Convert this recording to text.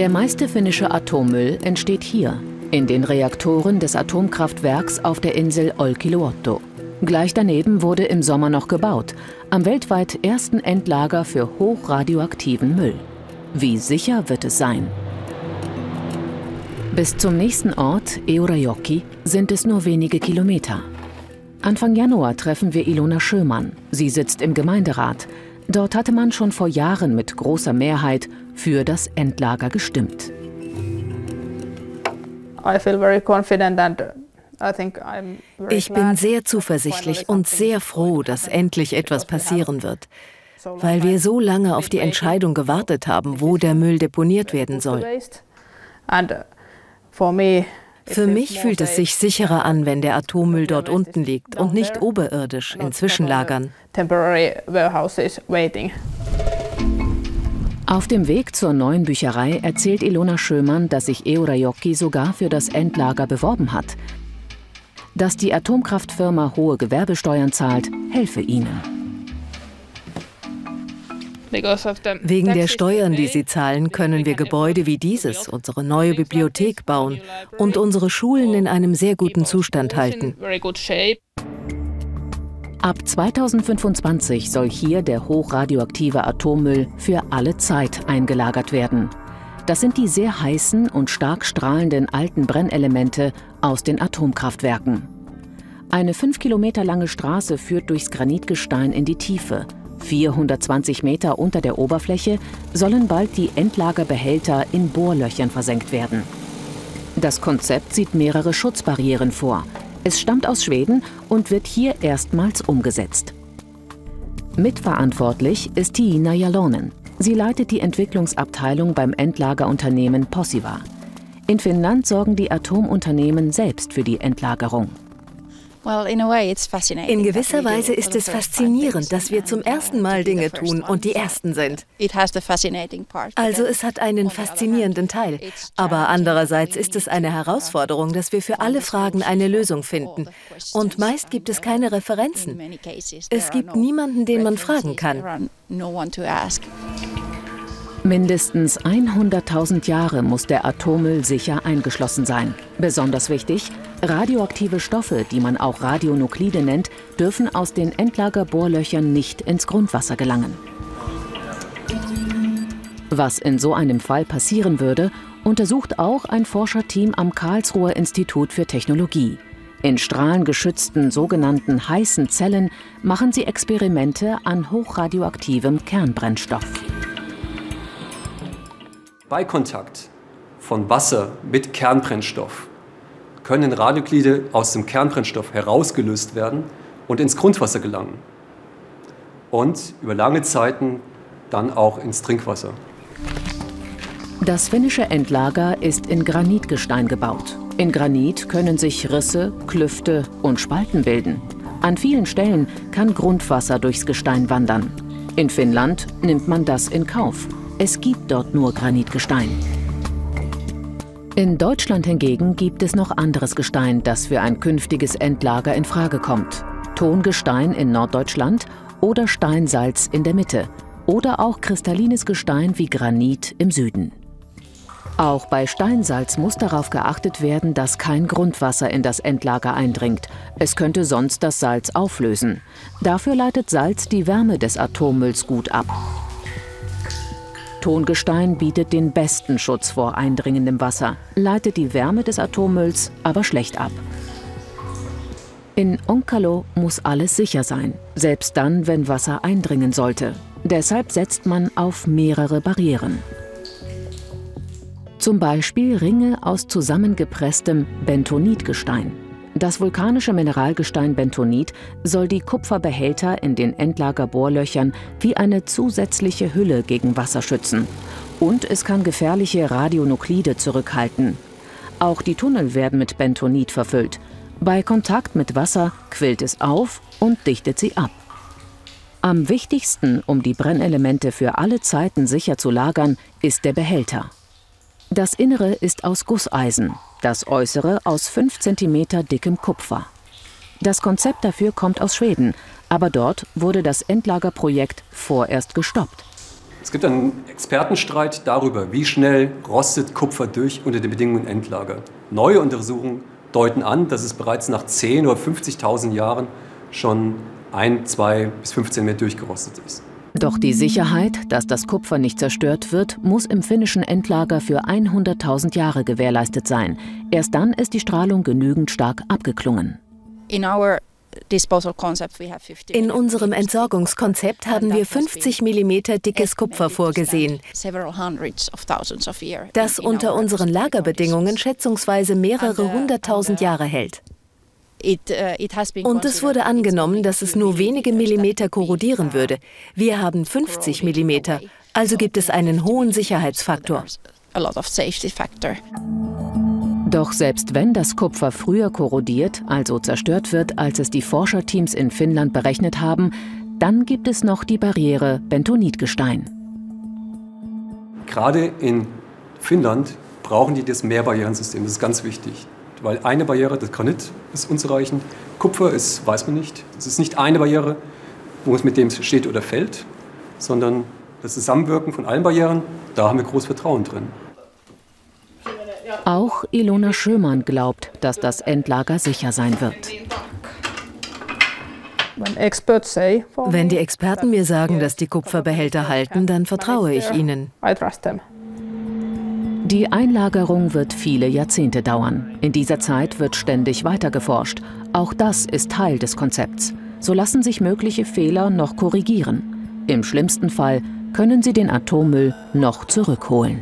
Der meiste finnische Atommüll entsteht hier, in den Reaktoren des Atomkraftwerks auf der Insel Olkiluoto. Gleich daneben wurde im Sommer noch gebaut, am weltweit ersten Endlager für hochradioaktiven Müll. Wie sicher wird es sein? Bis zum nächsten Ort, Eurajoki, sind es nur wenige Kilometer. Anfang Januar treffen wir Ilona Schömann. Sie sitzt im Gemeinderat. Dort hatte man schon vor Jahren mit großer Mehrheit für das Endlager gestimmt. Ich bin sehr zuversichtlich und sehr froh, dass endlich etwas passieren wird, weil wir so lange auf die Entscheidung gewartet haben, wo der Müll deponiert werden soll. Für mich fühlt es sich sicherer an, wenn der Atommüll dort unten liegt und nicht oberirdisch in Zwischenlagern. Auf dem Weg zur neuen Bücherei erzählt Ilona Schömann, dass sich Eurajoki sogar für das Endlager beworben hat. Dass die Atomkraftfirma hohe Gewerbesteuern zahlt, helfe ihnen. Wegen der Steuern, die sie zahlen, können wir Gebäude wie dieses, unsere neue Bibliothek bauen und unsere Schulen in einem sehr guten Zustand halten. Ab 2025 soll hier der hochradioaktive Atommüll für alle Zeit eingelagert werden. Das sind die sehr heißen und stark strahlenden alten Brennelemente aus den Atomkraftwerken. Eine fünf Kilometer lange Straße führt durchs Granitgestein in die Tiefe – 420 Meter unter der Oberfläche sollen bald die Endlagerbehälter in Bohrlöchern versenkt werden. Das Konzept sieht mehrere Schutzbarrieren vor. Es stammt aus Schweden und wird hier erstmals umgesetzt. Mitverantwortlich ist Tiina Jalonen. Sie leitet die Entwicklungsabteilung beim Endlagerunternehmen Posiva. In Finnland sorgen die Atomunternehmen selbst für die Endlagerung. In gewisser Weise ist es faszinierend, dass wir zum ersten Mal Dinge tun und die Ersten sind. Also es hat einen faszinierenden Teil. Aber andererseits ist es eine Herausforderung, dass wir für alle Fragen eine Lösung finden. Und meist gibt es keine Referenzen. Es gibt niemanden, den man fragen kann. Mindestens 100.000 Jahre muss der Atommüll sicher eingeschlossen sein. Besonders wichtig, radioaktive Stoffe, die man auch Radionuklide nennt, dürfen aus den Endlagerbohrlöchern nicht ins Grundwasser gelangen. Was in so einem Fall passieren würde, untersucht auch ein Forscherteam am Karlsruher Institut für Technologie. In strahlengeschützten sogenannten heißen Zellen machen sie Experimente an hochradioaktivem Kernbrennstoff. Bei Kontakt von Wasser mit Kernbrennstoff können Radioglide aus dem Kernbrennstoff herausgelöst werden und ins Grundwasser gelangen und über lange Zeiten dann auch ins Trinkwasser. Das finnische Endlager ist in Granitgestein gebaut. In Granit können sich Risse, Klüfte und Spalten bilden. An vielen Stellen kann Grundwasser durchs Gestein wandern. In Finnland nimmt man das in Kauf. Es gibt dort nur Granitgestein. In Deutschland hingegen gibt es noch anderes Gestein, das für ein künftiges Endlager in Frage kommt. Tongestein in Norddeutschland oder Steinsalz in der Mitte oder auch kristallines Gestein wie Granit im Süden. Auch bei Steinsalz muss darauf geachtet werden, dass kein Grundwasser in das Endlager eindringt. Es könnte sonst das Salz auflösen. Dafür leitet Salz die Wärme des Atommülls gut ab. Tongestein bietet den besten Schutz vor eindringendem Wasser, leitet die Wärme des Atommülls aber schlecht ab. In Onkalo muss alles sicher sein, selbst dann, wenn Wasser eindringen sollte. Deshalb setzt man auf mehrere Barrieren. Zum Beispiel Ringe aus zusammengepresstem Bentonitgestein. Das vulkanische Mineralgestein Bentonit soll die Kupferbehälter in den Endlagerbohrlöchern wie eine zusätzliche Hülle gegen Wasser schützen. Und es kann gefährliche Radionuklide zurückhalten. Auch die Tunnel werden mit Bentonit verfüllt. Bei Kontakt mit Wasser quillt es auf und dichtet sie ab. Am wichtigsten, um die Brennelemente für alle Zeiten sicher zu lagern, ist der Behälter. Das Innere ist aus Gusseisen, das Äußere aus 5 cm dickem Kupfer. Das Konzept dafür kommt aus Schweden, aber dort wurde das Endlagerprojekt vorerst gestoppt. Es gibt einen Expertenstreit darüber, wie schnell rostet Kupfer durch unter den Bedingungen Endlager. Neue Untersuchungen deuten an, dass es bereits nach 10.000 oder 50.000 Jahren schon ein, zwei bis 15 Meter durchgerostet ist. Doch die Sicherheit, dass das Kupfer nicht zerstört wird, muss im finnischen Endlager für 100.000 Jahre gewährleistet sein. Erst dann ist die Strahlung genügend stark abgeklungen. In unserem Entsorgungskonzept haben wir 50 mm dickes Kupfer vorgesehen, das unter unseren Lagerbedingungen schätzungsweise mehrere hunderttausend Jahre hält. Uh, Und es wurde angenommen, dass es nur wenige Millimeter korrodieren würde. Wir haben 50 Millimeter, also gibt es einen hohen Sicherheitsfaktor. Doch selbst wenn das Kupfer früher korrodiert, also zerstört wird, als es die Forscherteams in Finnland berechnet haben, dann gibt es noch die Barriere Bentonitgestein. Gerade in Finnland brauchen die das Mehrbarrierensystem, das ist ganz wichtig weil eine Barriere, das Granit ist unzureichend. Kupfer ist, weiß man nicht. Es ist nicht eine Barriere, wo es mit dem steht oder fällt, sondern das Zusammenwirken von allen Barrieren, da haben wir großes Vertrauen drin. Auch Ilona Schömann glaubt, dass das Endlager sicher sein wird. Wenn die Experten mir sagen, dass die Kupferbehälter halten, dann vertraue ich ihnen. Die Einlagerung wird viele Jahrzehnte dauern. In dieser Zeit wird ständig weiter geforscht. Auch das ist Teil des Konzepts. So lassen sich mögliche Fehler noch korrigieren. Im schlimmsten Fall können sie den Atommüll noch zurückholen.